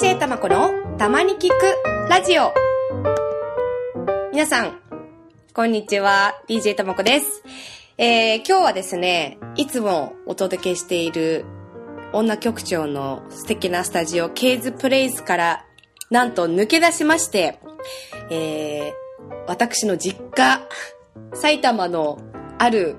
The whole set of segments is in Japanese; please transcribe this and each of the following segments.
DJ たまこのたまに聞くラジオ。皆さん、こんにちは。DJ たまこです。えー、今日はですね、いつもお届けしている女局長の素敵なスタジオ、ケイズプレイスから、なんと抜け出しまして、えー、私の実家、埼玉のある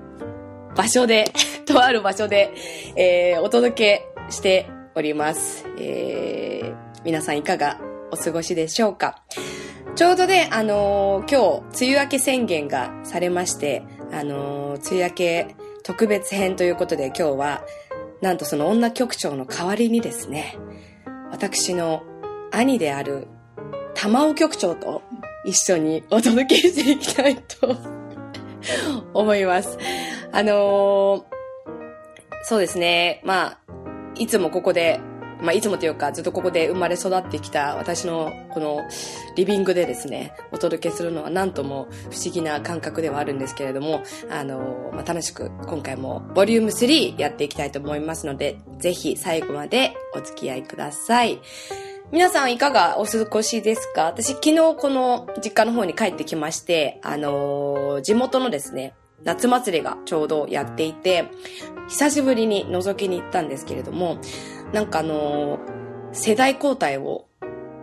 場所で、とある場所で、えー、お届けしております。えー、皆さんいかがお過ごしでしょうか？ちょうどね、あのー今日、梅雨明け宣言がされまして、あのー梅雨明け特別編ということで今日は、なんとその女局長の代わりにですね、私の兄である玉尾局長と一緒にお届けしていきたいと 思います。あのーそうですね。まあ、いつもここで、まあ、いつもというか、ずっとここで生まれ育ってきた私のこのリビングでですね、お届けするのはなんとも不思議な感覚ではあるんですけれども、あのまあ、楽しく今回もボリューム3やっていきたいと思いますので、ぜひ最後までお付き合いください。皆さんいかがお過ごしですか？私昨日この実家の方に帰ってきまして、あのー地元のですね、夏祭りがちょうどやっていて、久しぶりに覗きに行ったんですけれども、なんかあの世代交代を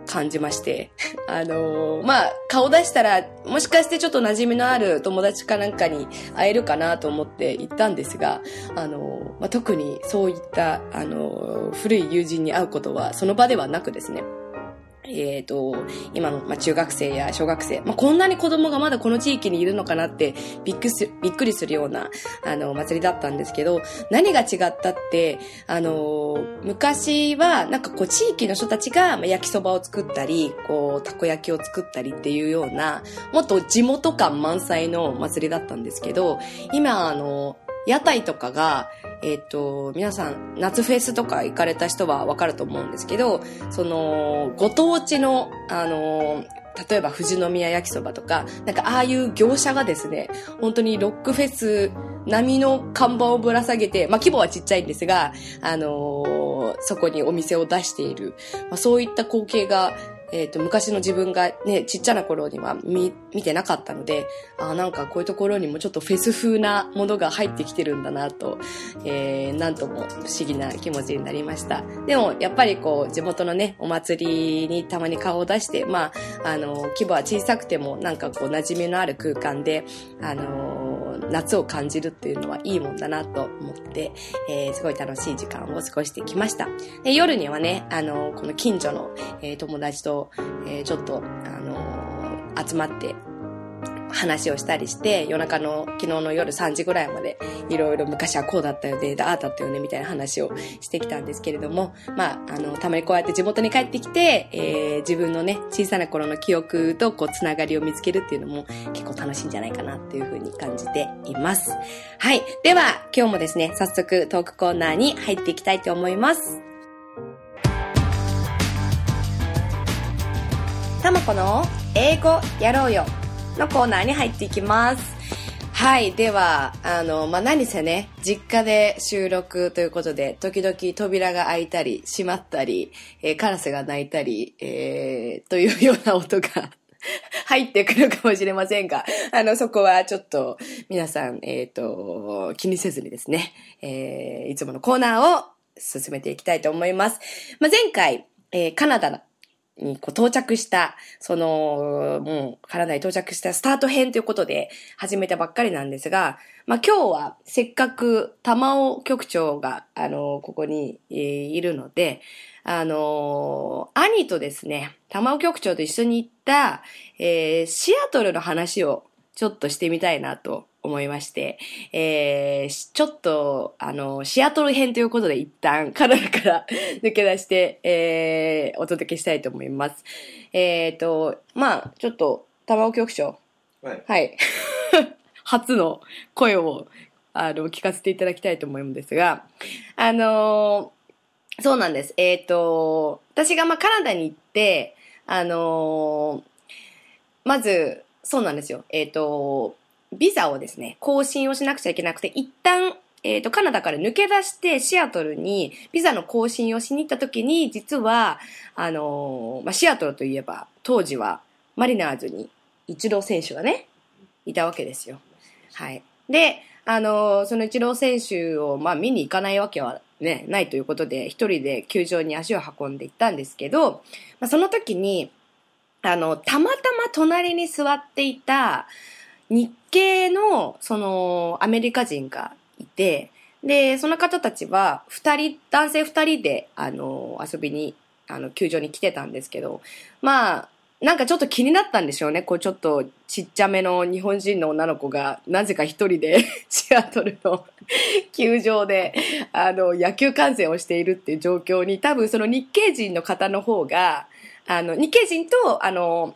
感じまして、あのーまあ、顔出したら、もしかしてちょっと馴染みのある友達かなんかに会えるかなと思って行ったんですが、あのーまあ、特にそういった、あのー古い友人に会うことはその場ではなくですね、えっ、と、今の、まあ、中学生や小学生、まあ、こんなに子供がまだこの地域にいるのかなってびっくりすびっくりするような、あの、祭りだったんですけど、何が違ったって、あの、昔は、なんかこう、地域の人たちがま焼きそばを作ったり、こう、たこ焼きを作ったりっていうような、もっと地元感満載の祭りだったんですけど、今、あの、屋台とかが、えっ、と、皆さん、夏フェスとか行かれた人はわかると思うんですけど、その、ご当地の、あの、例えば富士宮焼きそばとか、なんかああいう業者がですね、本当にロックフェス並みの看板をぶら下げて、まあ規模はちっちゃいんですが、あのーそこにお店を出している、まあ、そういった光景が、えっ、と、昔の自分がね、ちっちゃな頃には見、見てなかったので、あなんかこういうところにもちょっとフェス風なものが入ってきてるんだなと、えー、なんとも不思議な気持ちになりました。でも、やっぱりこう、地元のね、お祭りにたまに顔を出して、まあ、あの、規模は小さくても、なんかこう、馴染みのある空間で、あの、夏を感じるっていうのはいいもんだなと思って、えー、すごい楽しい時間を過ごしてきました。で夜にはね、あの、この近所の、えー友達と、えーちょっと、あの集まって、話をしたりして、夜中の、昨日の夜3時ぐらいまで、いろいろ昔はこうだったよね、ああだったよね、みたいな話をしてきたんですけれども、まあ、あの、たまにこうやって地元に帰ってきて、えー自分のね、小さな頃の記憶とこう、つながりを見つけるっていうのも結構楽しいんじゃないかなっていうふうに感じています。はい。では、今日もですね、早速トークコーナーに入っていきたいと思います。たまこの英語やろうよのコーナーに入っていきます。はい。では、あの、まあ、何せね、実家で収録ということで、時々扉が開いたり、閉まったり、えーカラスが鳴いたり、えーというような音が 入ってくるかもしれませんが、あの、そこはちょっと、皆さん、えっ、と、気にせずにですね、えーいつものコーナーを進めていきたいと思います。まあ、前回、えーカナダのにこう到着した、その、もう、カナダに到着したスタート編ということで始めたばっかりなんですが、まあ、今日はせっかく玉尾局長が、あの、ここに、いるので、あの、兄とですね、玉尾局長と一緒に行った、えーシアトルの話をちょっとしてみたいなと思いまして、えーしちょっと、あの、シアトル編ということで一旦カナダから 抜け出して、えーお届けしたいと思います。えっ、と、まあちょっと、玉尾局長、はい。はい。初の声を、あの、聞かせていただきたいと思うんですが、あのーそうなんです。えっ、と、私がまあカナダに行って、あのーまず、そうなんですよ。えっ、と、ビザをですね、更新をしなくちゃいけなくて、一旦えっ、と、カナダから抜け出してシアトルにビザの更新をしに行った時に、実は、あのーまあ、シアトルといえば、当時はマリナーズにイチロー選手がね、いたわけですよ。はい。で、あのーそのイチロー選手を、まあ、見に行かないわけはね、ないということで、一人で球場に足を運んで行ったんですけど、まあ、その時に、あの、たまたま隣に座っていた日系の、その、アメリカ人がいて、で、その方たちは、二人、男性二人で、あの、遊びに、あの、球場に来てたんですけど、まあ、なんかちょっと気になったんでしょうね。こうちょっとちっちゃめの日本人の女の子が、なぜか一人で シアトルの球場で、あの、野球観戦をしているっていう状況に、多分その日系人の方の方が、あの、日系人と、あの、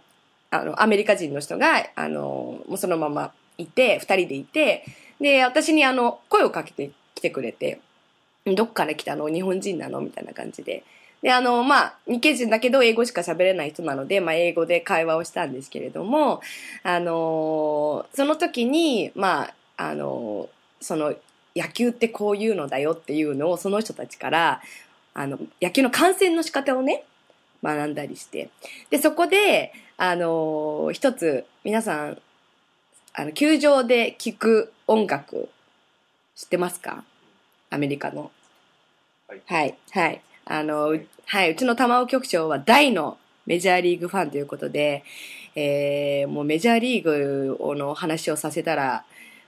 あの、アメリカ人の人が、あの、もうそのままいて、二人でいて、で、私にあの、声をかけてきてくれて、どっから来たの？日本人なの？みたいな感じで。で、あの、まあ、日系人だけど英語しか喋れない人なので、まあ、英語で会話をしたんですけれども、あの、その時に、まあ、あの、その、野球ってこういうのだよっていうのをその人たちから、あの、野球の観戦の仕方をね、学んだりして。で、そこで、あの、一つ、皆さん、あの、球場で聴く音楽、知ってますか？アメリカの。はいはい、はい。あの、うはい、うちの玉尾局長は大のメジャーリーグファンということで、えー、もうメジャーリーグの話をさせたら、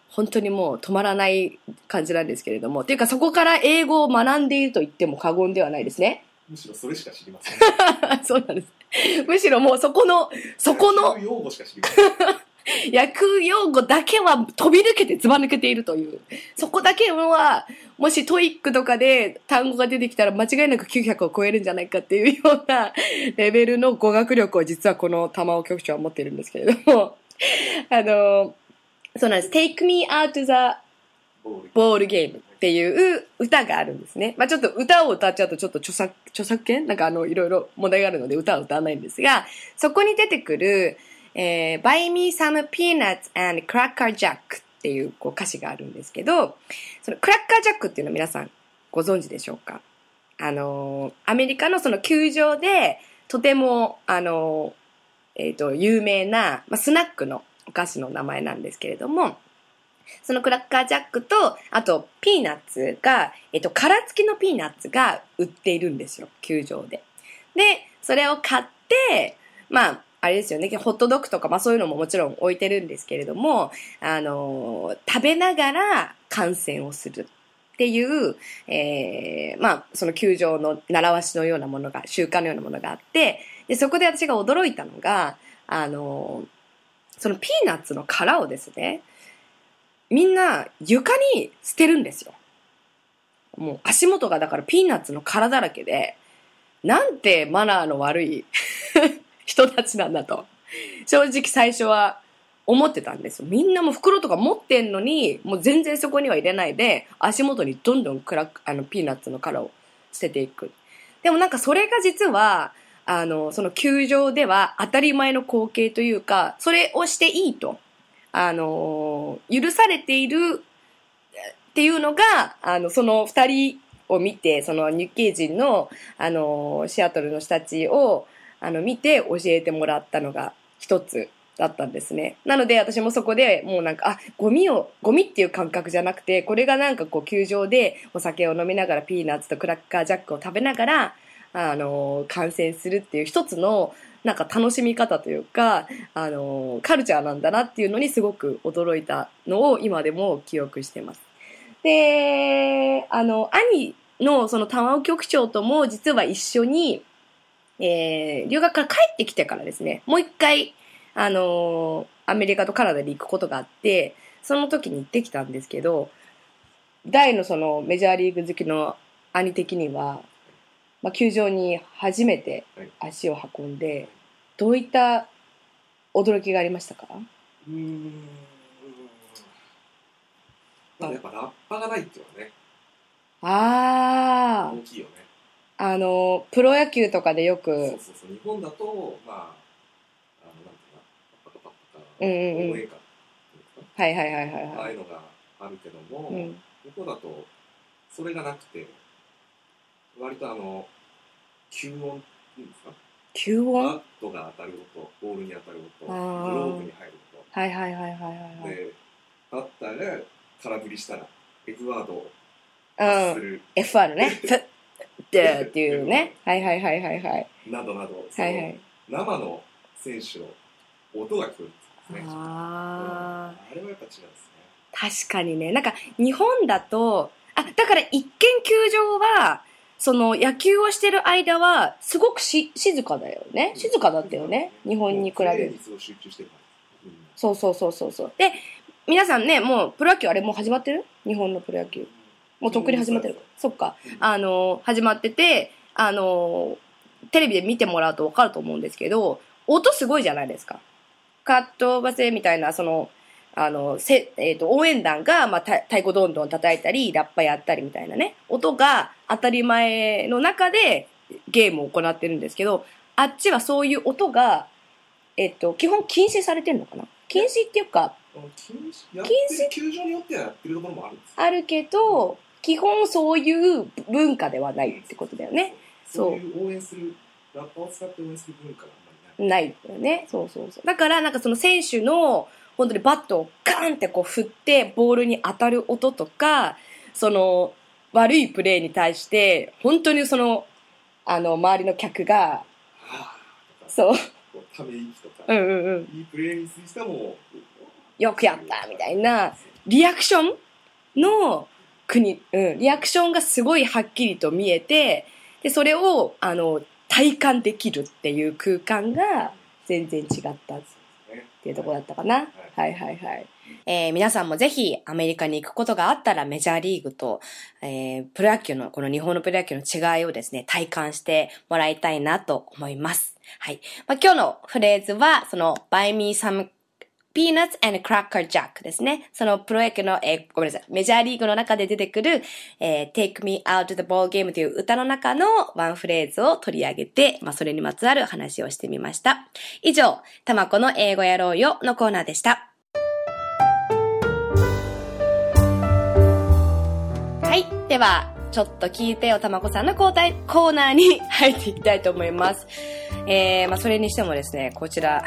本当にもう止まらない感じなんですけれども、というかそこから英語を学んでいると言っても過言ではないですね。むしろそれしか知りません。そうなんです。むしろもうそこの、そこの用語しか知りません。野球用語だけは飛び抜けてずば抜けているという。そこだけは、もしトイックとかで単語が出てきたら間違いなく900を超えるんじゃないかっていうような レベルの語学力を実はこの玉尾局長は持っているんですけれども、あの、そうなんです。Take me out to the ball game っていう歌があるんですね。まあちょっと歌を歌っちゃうとちょっと著作、著作権？なんかあの、いろいろ問題があるので歌は歌わないんですが、そこに出てくる、えー、Buy me some peanuts and cracker jack っていうこう歌詞があるんですけど、そのクラッカージャックっていうの皆さんご存知でしょうか？あのーアメリカのその球場でとても、あのーえっ、と、有名な、まあ、スナックのお菓子の名前なんですけれども、そのクラッカージャックと、あと、ピーナッツが、えっと、殻付きのピーナッツが売っているんですよ、球場で。で、それを買って、まあ、あれですよね、ホットドッグとか、まあそういうのももちろん置いてるんですけれども、あの食べながら観戦をするっていう、えーまあ、その球場の習わしのようなものが、習慣のようなものがあって、で、そこで私が驚いたのが、あのそのピーナッツの殻をですね、みんな床に捨てるんですよ。もう足元がだからピーナッツの殻だらけで、なんてマナーの悪い 人たちなんだと。正直最初は思ってたんですよ。みんなも袋とか持ってんのに、もう全然そこには入れないで、足元にどんどんクラ、あの、ピーナッツの殻を捨てていく。でもなんかそれが実は、あの、その球場では当たり前の光景というか、それをしていいと、あの、許されているっていうのが、あの、その二人を見て、その日系人の、あの、シアトルの人たちを、あの、見て教えてもらったのが一つだったんですね。なので私もそこでもうなんか、あ、ゴミを、ゴミっていう感覚じゃなくて、これがなんかこう球場でお酒を飲みながらピーナッツとクラッカージャックを食べながら、あの、観戦するっていう一つの、なんか楽しみ方というか、あの、カルチャーなんだなっていうのにすごく驚いたのを今でも記憶してます。で、あの、兄のその玉尾局長とも実は一緒に、えー、留学から帰ってきてからですね、もう一回、あのアメリカとカナダに行くことがあって、その時に行ってきたんですけど、大のそのメジャーリーグ好きの兄的には、まあ、球場に初めて足を運んで、どういった驚きがありましたか？うーん。まあやっぱラッパがないっていうのはね、あ大きいよね。あ、あの、プロ野球とかでよそうく、そうそう。日本だと、まあ、あの、なんていうの、パカパカパカ、うんうんうん。応援歌はいはいはいはいああはい。いうのがあるけども、うん。ここだとそれがなくて割とあの吸音っていうんですか？バ吸音？ットが当たる音ボールに当たる音グあーローブに入るはいはいはいはいはいはい。音でバッターが空振りしたら F ワードをうんす。る F1 ね。ふっ、でっていうね。はいはいはいはいはい。などなどそのはいはい。生の選手の音が聞こえるんですねああ。あれはやっぱ違うんですね確かにね。なんか、日本だと、あ、だから一見球場は、その野球をしてる間は、すごくし静かだよね。静かだったよね。日本に比べるそうそうそうそう。で、皆さんね、もうプロ野球あれもう始まってる？日本のプロ野球。もうとっくに始まってる。そっか。あの、始まってて、あの、テレビで見てもらうとわかると思うんですけど、音すごいじゃないですか。カットバセみたいな、その、あの、せ、えっ、と、応援団が、まあ、た太鼓どんどん叩いたり、ラッパやったりみたいなね、音が当たり前の中でゲームを行ってるんですけど、あっちはそういう音が、えっ、と、基本禁止されてるのかな？禁止っていうか、禁止球場によってはやってるところもあるんですよあるけど、基本そういう文化ではないってことだよね。そういう応援するラッパを使って応援する文化があんまりないないよね。そうそうそう。だから、なんかその選手の、本当にバットをガーンってこう振って、ボールに当たる音とか、その、悪いプレーに対して、本当にその、あの、周りの客が、そう、ため息とか、うんうんうん、いいプレーについてもよくやったみたいな、リアクションの国、うん、リアクションがすごいはっきりと見えて、で、それを、あの、体感できるっていう空間が全然違ったねっていうとこだったかな。はいはいはい。えー皆さんもぜひアメリカに行くことがあったらメジャーリーグと、えープロ野球の、この日本のプロ野球の違いをですね、体感してもらいたいなと思います。はい。まあ、今日のフレーズは、その、buy me some peanuts and cracker jack ですね。そのプロ野球の、えーごめんなさい、メジャーリーグの中で出てくる、えー take me out to the ball game という歌の中のワンフレーズを取り上げて、まあ、それにまつわる話をしてみました。以上、たまこの英語やろうよのコーナーでした。はい。では、ちょっと聞いてよたまこさんの交代コーナーに入っていきたいと思います。えー、まあ、それにしてもですね、こちら、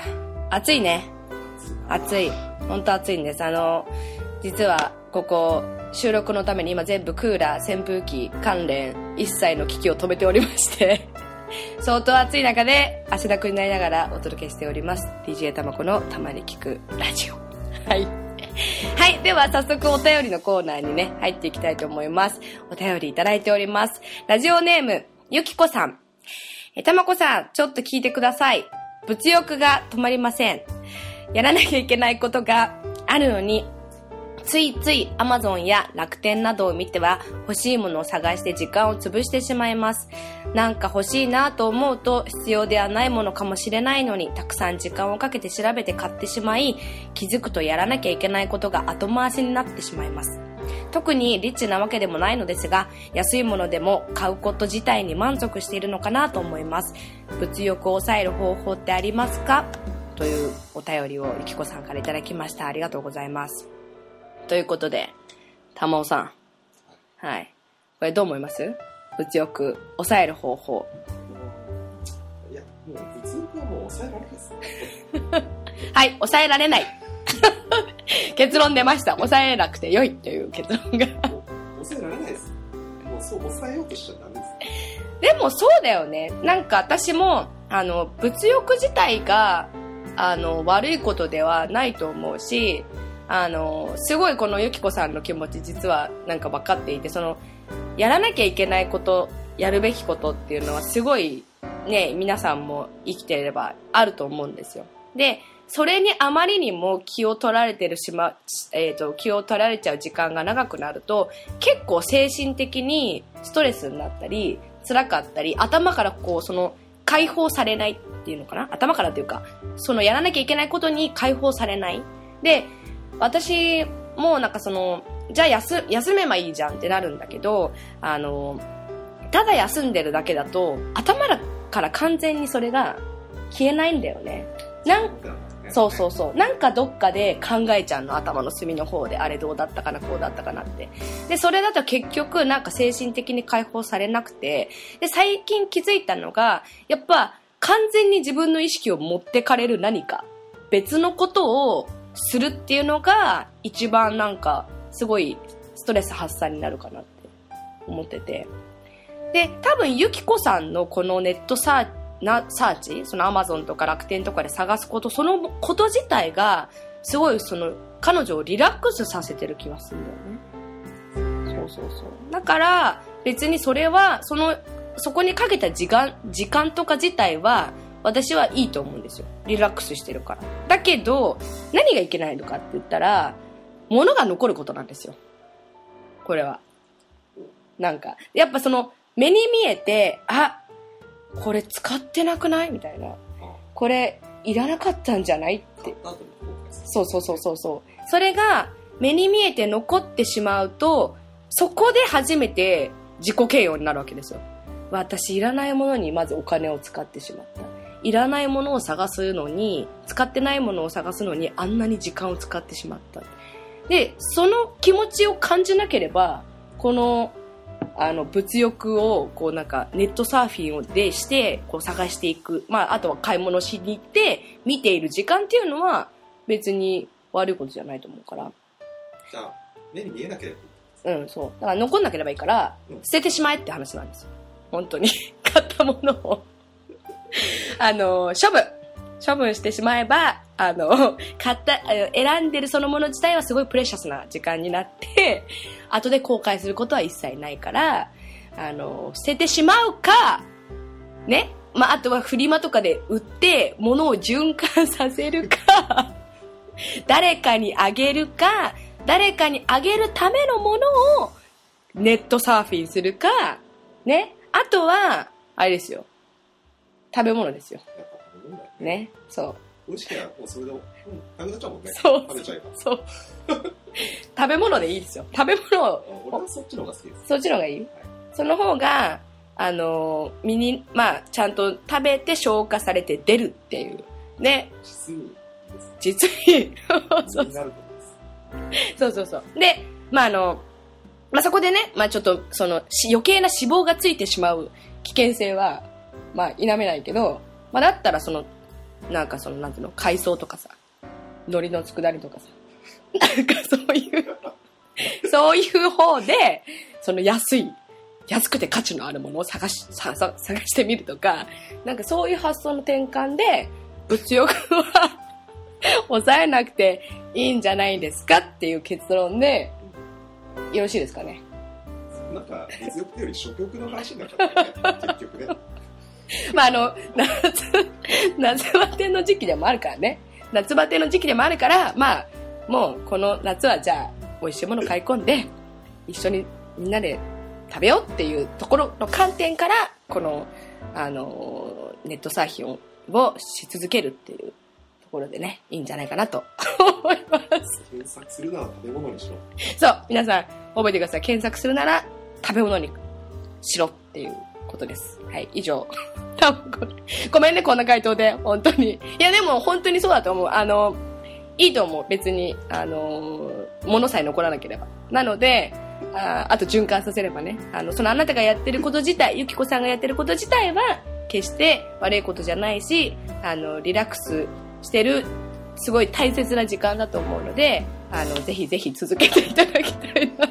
暑いね。暑い。本当暑いんです。あの、実は、ここ、収録のために今全部クーラー、扇風機関連、一切の機器を止めておりまして、相当暑い中で汗だくになりながらお届けしております。DJ たまこのたまに聞くラジオ。はい。はい。では、早速お便りのコーナーにね、入っていきたいと思います。お便りいただいております。ラジオネーム、ゆきこさん。え、たまこさん、ちょっと聞いてください。物欲が止まりません。やらなきゃいけないことがあるのに、ついつい Amazon や楽天などを見ては欲しいものを探して時間を潰してしまいます。なんか欲しいなと思うと必要ではないものかもしれないのにたくさん時間をかけて調べて買ってしまい気づくとやらなきゃいけないことが後回しになってしまいます。特にリッチなわけでもないのですが安いものでも買うこと自体に満足しているのかなと思います。物欲を抑える方法ってありますか？というお便りをゆきこさんからいただきました。ありがとうございます。ということで、たまおさん。はい。これどう思います？物欲、抑える方法。いやもう物欲はもう抑えられないですね はい、抑えられない。結論出ました。抑えなくて良いという結論が。抑えられないですもうそう抑えようとしちゃダメですでもそうだよね。なんか私も、あの、物欲自体が、あの、悪いことではないと思うし、あの、すごいこのゆきこさんの気持ち実はなんか分かっていて、その、やらなきゃいけないこと、やるべきことっていうのはすごいね、皆さんも生きていればあると思うんですよ。で、それにあまりにも気を取られてるしま、えっ、と、気を取られちゃう時間が長くなると、結構精神的にストレスになったり、辛かったり、頭からこう、その、解放されないっていうのかな？頭からというか、そのやらなきゃいけないことに解放されない。で、私もなんかその、じゃあ休、休めばいいじゃんってなるんだけど、あの、ただ休んでるだけだと、頭から完全にそれが消えないんだよね。なんそうそうそう。なんかどっかで考えちゃうの、頭の隅の方で、あれどうだったかな、こうだったかなって。で、それだと結局、なんか精神的に解放されなくて、で、最近気づいたのが、やっぱ、完全に自分の意識を持ってかれる何か、別のことをするっていうのが、一番なんか、すごい、ストレス発散になるかなって思ってて。で、多分、ゆきこさんのこのネットサーなサーチそのアマゾンとか楽天とかで探すことそのこと自体がすごいその彼女をリラックスさせてる気がするんだよねそうそうそうだから別にそれはそのそこにかけた時間時間とか自体は私はいいと思うんですよリラックスしてるからだけど何がいけないのかって言ったら物が残ることなんですよこれはなんかやっぱその目に見えてあこれ使ってなくない？みたいな。これ、いらなかったんじゃない？って。そうそうそうそうそう。それが、目に見えて残ってしまうと、そこで初めて自己嫌悪になるわけですよ。私、いらないものにまずお金を使ってしまった。いらないものを探すのに、使ってないものを探すのに、あんなに時間を使ってしまった。で、その気持ちを感じなければ、このあの、物欲を、こうなんか、ネットサーフィンをでして、こう探していく。まあ、あとは買い物しに行って、見ている時間っていうのは、別に悪いことじゃないと思うから。じゃあ、目に見えなければうん、そう。だから残んなければいいから、捨ててしまえって話なんですよ。本当に。買ったものを あの、処分。処分してしまえば、あの、買った、選んでるそのもの自体はすごいプレシャスな時間になって、後で後悔することは一切ないから、あの、捨ててしまうか、ね。まあ、あとはフリマとかで売って、物を循環させるか、誰かにあげるか、誰かにあげるためのものをネットサーフィンするか、ね。あとは、あれですよ。食べ物ですよ。ね。そう。美味しければもうそれで、うん、なくなっちゃうもんね。そう。食べちゃえば。そう。食べ物でいいですよ。食べ物を。俺はそっちの方が好きです。そっちの方がいい、はい、その方が、あの、身に、まあ、ちゃんと食べて消化されて出るっていう。ね。実に。そうそうそうそう。で、まああの、まあそこでね、まあちょっと、その、余計な脂肪がついてしまう危険性は、まあ否めないけど、まあだったらその、なんかその、なんていうの、海藻とかさ、海苔の佃煮とかさ、なんかそういうそういう方で、その安い、安くて価値のあるものを探し、さ探してみるとか、なんかそういう発想の転換で、物欲は 抑えなくていいんじゃないですかっていう結論で、よろしいですかね？なんか、物欲より食欲の話になっちゃったね、結局ね。まああの、夏、夏バテの時期でもあるからね。夏バテの時期でもあるから、まあ、もうこの夏はじゃあ、美味しいもの買い込んで、一緒にみんなで食べようっていうところの観点から、この、あの、ネットサーフィンをし続けるっていうところでね、いいんじゃないかなと思います。検索するなら食べ物にしろ。そう、皆さん覚えてください。検索するなら食べ物にしろっていうことです。はい、以上。多分ごめんね、こんな回答で、本当に。いや、でも本当にそうだと思う。あの、いいと思う。別に、あの、物さえ残らなければ。なので、ああと循環させればね。あの、そのあなたがやってること自体、ゆきこさんがやってること自体は、決して悪いことじゃないし、あの、リラックスしてる、すごい大切な時間だと思うので、あの、ぜひぜひ続けていただきたいな。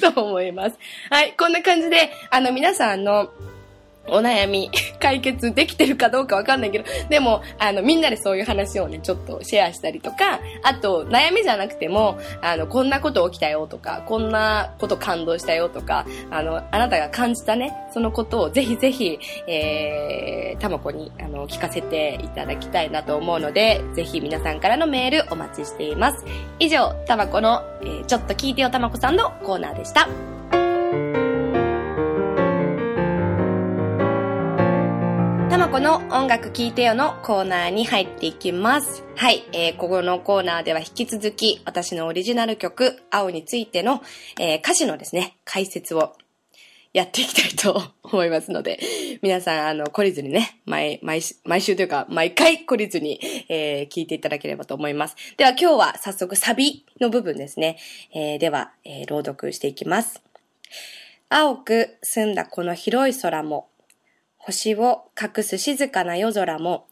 そう思います。はい、こんな感じで、あの、皆さんの、お悩み 解決できてるかどうかわかんないけど、でも、あの、みんなでそういう話をね、ちょっとシェアしたりとか、あと、悩みじゃなくても、あの、こんなこと起きたよとか、こんなこと感動したよとか、あの、あなたが感じたね、そのことをぜひぜひ、えー、たまこに、あの、聞かせていただきたいなと思うので、ぜひ皆さんからのメールお待ちしています。以上、たまこの、えー、ちょっと聞いてよたまこさんのコーナーでした。たまこの音楽聴いてよのコーナーに入っていきます。はい、えー、ここのコーナーでは引き続き私のオリジナル曲、青についての、えー、歌詞のですね、解説をやっていきたいと思いますので、皆さん、あの、懲りずにね、毎、毎、毎週というか、毎回懲りずに、えー、聞いていただければと思います。では今日は早速サビの部分ですね。えー、では、えー、朗読していきます。青く澄んだこの広い空も、星を隠す静かな夜空も、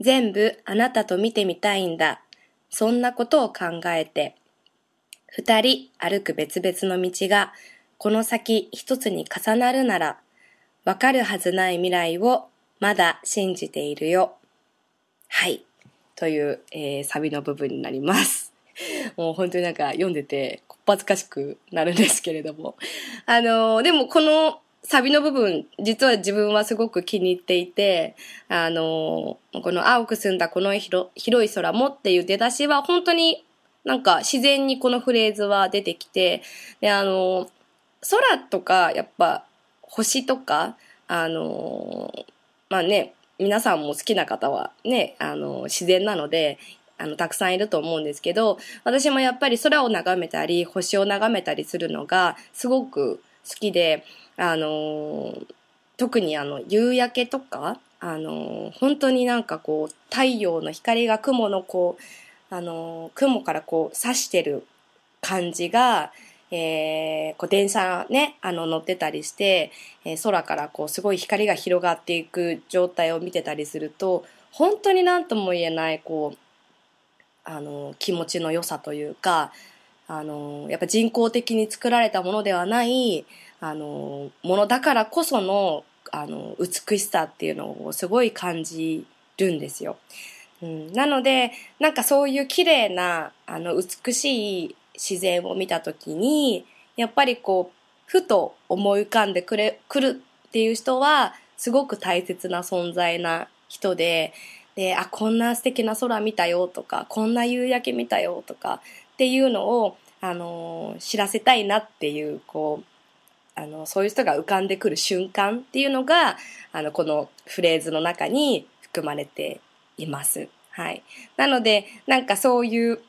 全部あなたと見てみたいんだ。そんなことを考えて、二人歩く別々の道がこの先一つに重なるなら、わかるはずない未来をまだ信じているよ。はい。という、えー、サビの部分になります。もう本当になんか読んでて、こっぱずかしくなるんですけれども。あのー、でもこのサビの部分、実は自分はすごく気に入っていて、あの、この青く澄んだこの広い空もっていう出だしは本当になんか自然にこのフレーズは出てきて、で、あの、空とか、やっぱ、星とか、あの、まあね、皆さんも好きな方はね、あの、自然なので、あの、たくさんいると思うんですけど、私もやっぱり空を眺めたり、星を眺めたりするのが、すごく好きで、あの、特にあの、夕焼けとか、あの本当になんかこう、太陽の光が雲のこう、あの雲からこう、差してる感じが、えー、こう電車ね、あの乗ってたりして、えー、空からこうすごい光が広がっていく状態を見てたりすると、本当になんとも言えない、こう、あの、気持ちの良さというか、あの、やっぱ人工的に作られたものではない、あの、ものだからこその、あの、美しさっていうのをすごい感じるんですよ。うん、なので、なんかそういう綺麗な、あの、美しい自然を見た時に、やっぱりこう、ふと思い浮かんでくれ、くるっていう人は、すごく大切な存在な人で、で、あ、こんな素敵な空見たよとか、こんな夕焼け見たよとかっていうのを、あのー、知らせたいなっていう、こう、あの、そういう人が浮かんでくる瞬間っていうのが、あの、このフレーズの中に含まれています。はい。なので、なんかそういう、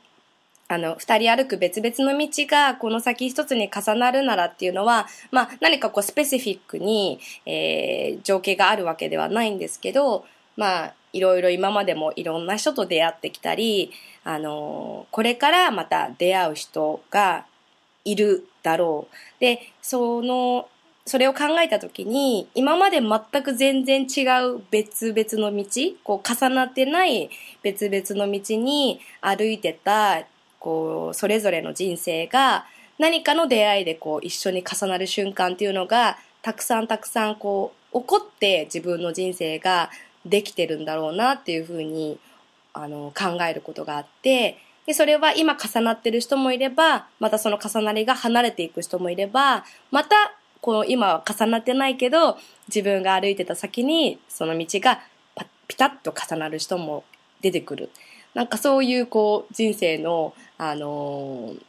あの、二人歩く別々の道がこの先一つに重なるならっていうのは、まあ何かこうスペシフィックに、えー、情景があるわけではないんですけど、まあいろいろ今までもいろんな人と出会ってきたり、あの、これからまた出会う人がいるだろう。で、その、それを考えたときに、今まで全く全然違う別々の道、こう重なってない別々の道に歩いてたこう、それぞれの人生が何かの出会いでこう一緒に重なる瞬間っていうのがたくさんたくさんこう起こって自分の人生ができてるんだろうなっていうふうにあの考えることがあってでそれは今重なってる人もいればまたその重なりが離れていく人もいればまたこの今は重なってないけど自分が歩いてた先にその道がピタッと重なる人も出てくる。なんかそういうこう人生の、あのー、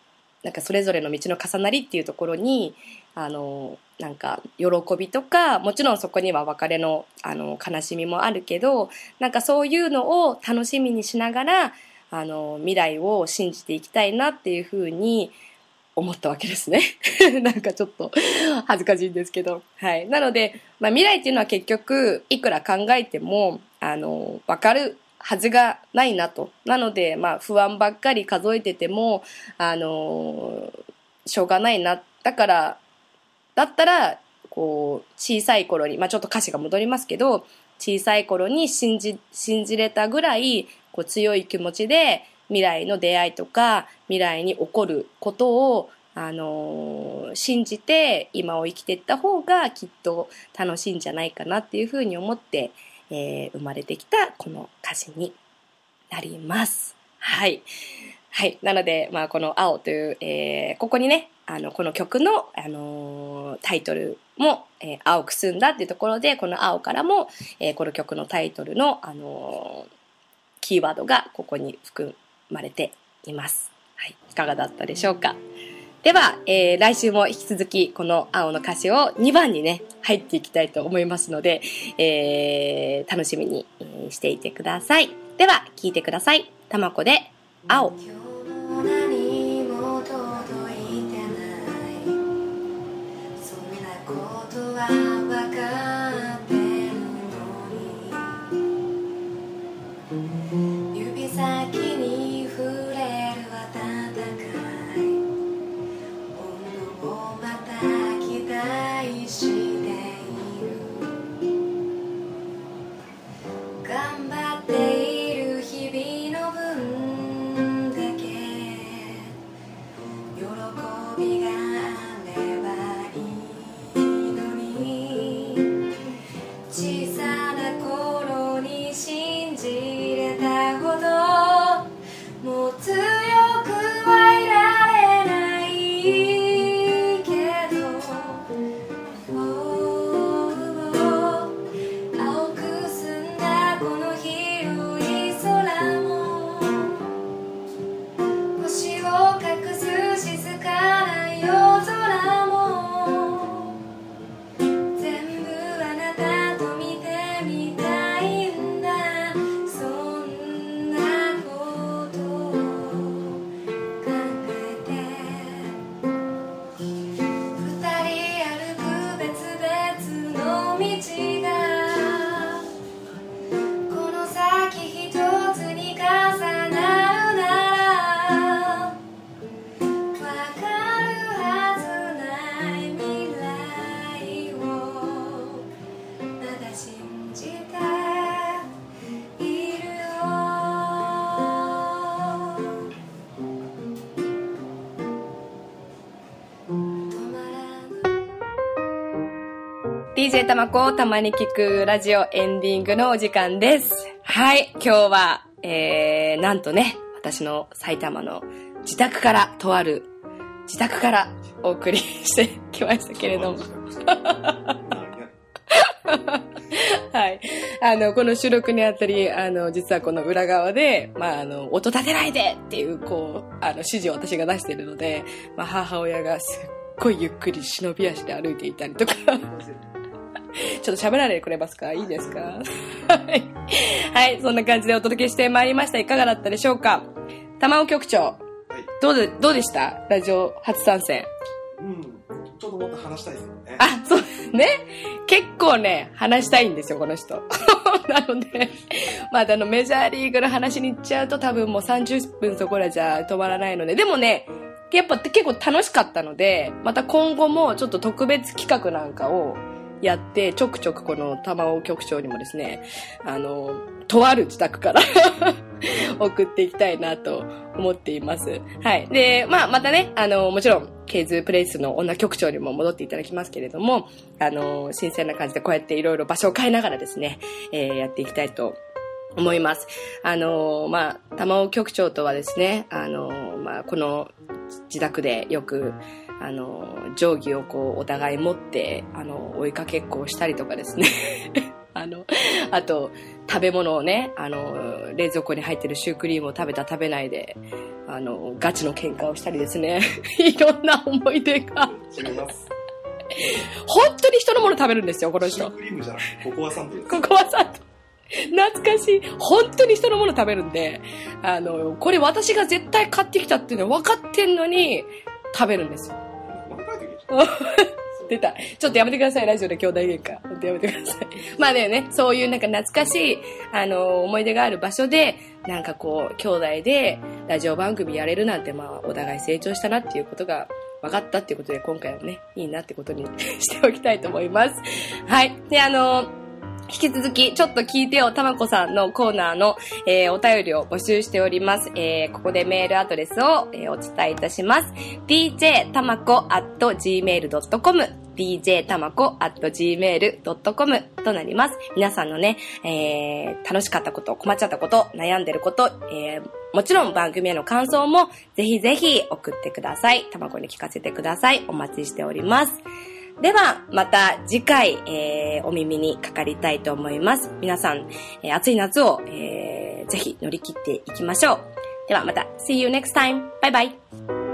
なんかそれぞれの道の重なりっていうところに、あのー、なんか喜びとか、もちろんそこには別れの、あのー、悲しみもあるけど、なんかそういうのを楽しみにしながら、あの未来を信じていきたいなっていうふうに思ったわけですね。なんかちょっと恥ずかしいんですけど。はい。なので、まあ未来っていうのは結局、いくら考えても、あの、わかるはずがないなと。なので、まあ、不安ばっかり数えてても、あの、しょうがないな。だから、だったら、こう、小さい頃に、まあ、ちょっと歌詞が戻りますけど、小さい頃に信じ、信じれたぐらい、こう、強い気持ちで、未来の出会いとか、未来に起こることを、あのー、信じて今を生きていった方がきっと楽しいんじゃないかなっていうふうに思って、えー、生まれてきたこの歌詞になります。はい。はい。なので、まあ、この青という、えー、ここにね、あの、この曲の、あのー、タイトルも、えー、青く澄んだっていうところで、この青からも、えー、この曲のタイトルの、あのー、キーワードがここに含まれています。はい。いかがだったでしょうか？では、えー、来週も引き続きこの青の歌詞を2番にね、入っていきたいと思いますので、えー、楽しみにしていてください。では、聴いてください。たまこで、青。DJ たまこたまに聞くラジオエンディングのお時間です。はい、今日は、えー、なんとね、私の埼玉の自宅から、とある自宅からお送りしてきましたけれども。はい。あの、この収録にあたり、あの、実はこの裏側で、まあ、あの、音立てないでっていう、こう、あの、指示を私が出しているので、まあ、母親がすっごいゆっくり忍び足で歩いていたりとか、ちょっと喋らないでくれますか？いいですか？はい。はい、そんな感じでお届けしてまいりました。いかがだったでしょうか？玉尾局長、はい。どうで、どうでした？ラジオ初参戦。うん。ちょっともっと話したいですよね。あ、そうですね。結構ね、話したいんですよ、この人。なので、まあ、あの、メジャーリーグの話に行っちゃうと多分もう30分そこらじゃ止まらないので、でもね、やっぱ結構楽しかったので、また今後もちょっと特別企画なんかをやって、ちょくちょくこの玉尾局長にもですね、あの、とある自宅から 送っていきたいなと思っています。はい。で、まあ、またね、あの、もちろん、ケイズプレイスの女局長にも戻っていただきますけれども、あの、新鮮な感じでこうやっていろいろ場所を変えながらですね、えーやっていきたいと思います。あの、まあ、玉尾局長とはですね、あの、まあ、この自宅でよく、あの、定規をこう、お互い持って、あの、追いかけっこをしたりとかですね。あの、あと、食べ物をね、あの、冷蔵庫に入ってるシュークリームを食べた食べないで、あの、ガチの喧嘩をしたりですね。いろんな思い出が。違います。本当に人のもの食べるんですよ、この人シュー。クリームじゃなくて、ココアサンドです。ここはさ、懐かしい。本当に人のもの食べるんで、あの、これ私が絶対買ってきたっていうの分かってんのに、食べるんですよ。出た。ちょっとやめてください、ラジオで兄弟喧嘩。ほんとやめてください。まあだよね、そういうなんか懐かしい、あの、思い出がある場所で、なんかこう、兄弟でラジオ番組やれるなんて、まあ、お互い成長したなっていうことが分かったっていうことで、今回はね、いいなってことに しておきたいと思います。はい。で、あの、引き続き、ちょっと聞いてよ、たまこさんのコーナーの、えーお便りを募集しております。えーここでメールアドレスを、えーお伝えいたします。dj たまこ at gmail.com dj たまこ at gmail.com となります。皆さんのね、えー楽しかったこと、困っちゃったこと、悩んでること、えーもちろん番組への感想もぜひぜひ送ってください。たまこに聞かせてください。お待ちしております。では、また次回、えーお耳にかかりたいと思います。皆さん、えー暑い夏を、えーぜひ乗り切っていきましょう。ではまた、See you next time! バイバイ